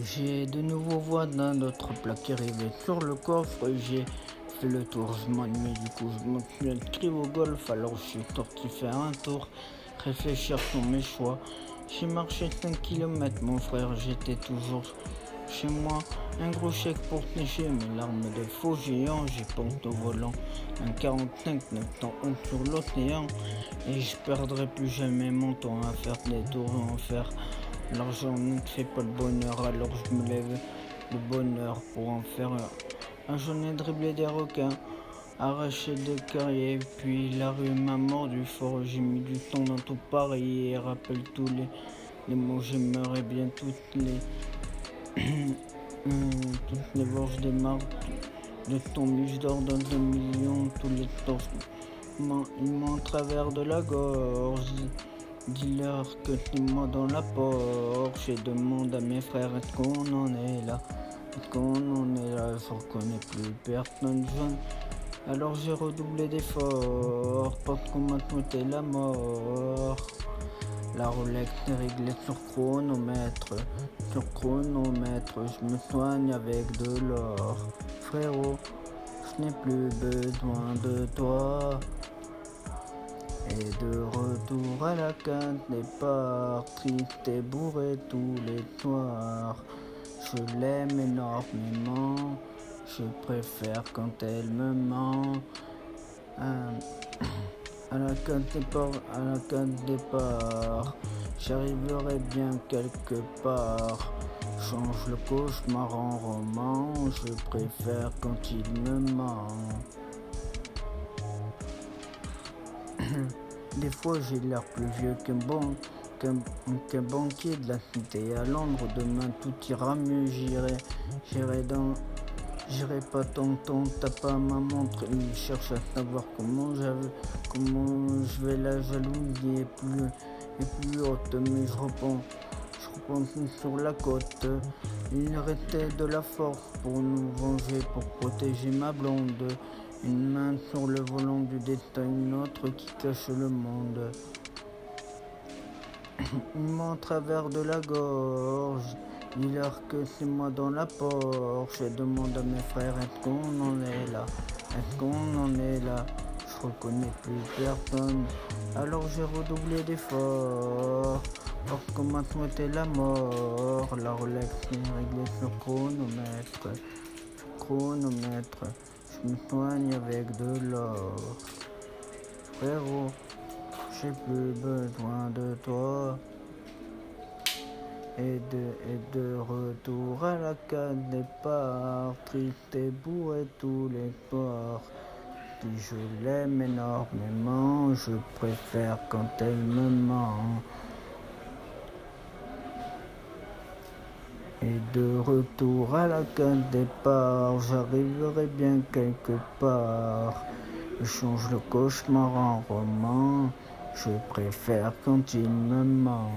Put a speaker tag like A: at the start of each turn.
A: J'ai de nouveaux voix d'un autre plat qui sur le coffre. J'ai fait le tour, je m'ennuie du coup. Je me suis inscrit au golf, alors je suis sorti faire un tour. Réfléchir sur mes choix. J'ai marché 5 km, mon frère, j'étais toujours chez moi. Un gros chèque pour sécher mes larmes de faux géants. J'ai porte au volant un 45, 9 ans sur l'océan. Et je perdrai plus jamais mon temps à faire des tours en fer. L'argent ne fait pas le bonheur, alors je me lève le bonheur pour en faire un. J'en ai dribblé des requins, arraché des carrières, puis la rue m'a mordu fort. J'ai mis du temps dans tout Paris et rappelle tous les, les mots. J'aimerais bien toutes les. toutes les gorges des marques de ton je dors dans deux millions, tous les torses. Ils m'ont travers de la gorge. Dis-leur que tu moi dans la porte. Je demande à mes frères est-ce qu'on en est là? Est-ce qu'on en est là? Je reconnais plus personne jeune. Alors j'ai redoublé d'efforts parce qu'on m'a souhaité la mort. La Rolex est réglée sur chronomètre, sur chronomètre, je me soigne avec de l'or. Frérot, je n'ai plus besoin de toi. À la carte des triste et bourré tous les soirs. Je l'aime énormément, je préfère quand elle me ment. À, la carte des parts, à la carte des j'arriverai bien quelque part. Change le cauchemar en roman, je préfère quand il me ment. Des fois j'ai l'air plus vieux qu'un bon, qu'un banquier de la cité à Londres. Demain tout ira mieux, j'irai, j'irai dans, j'irai pas ton temps, t'as pas ma montre. Il cherche à savoir comment comment je vais la jalousie est plus, est plus haute, mais je repense sur la côte, il restait de la force pour nous venger, pour protéger ma blonde. Une main sur le volant du destin, une autre qui cache le monde. Une main travers de la gorge. Dis-leur que c'est moi dans la porte. Je demande à mes frères est-ce qu'on en est là? Est-ce qu'on en est là? Je reconnais plus personne. Alors j'ai redoublé d'efforts. Parce qu'on m'a souhaité la mort. La Rolex est réglée sur chronomètre. Chronomètre. Je me soigne avec de l'or. Frérot, j'ai plus besoin de toi. Et de, et de retour à la case départ, triste et bourré tous les soirs. Si je l'aime énormément, je préfère quand elle me ment. Et de retour à la case départ, j'arriverai bien quelque part. Je change le cauchemar en roman, je préfère quand il me ment.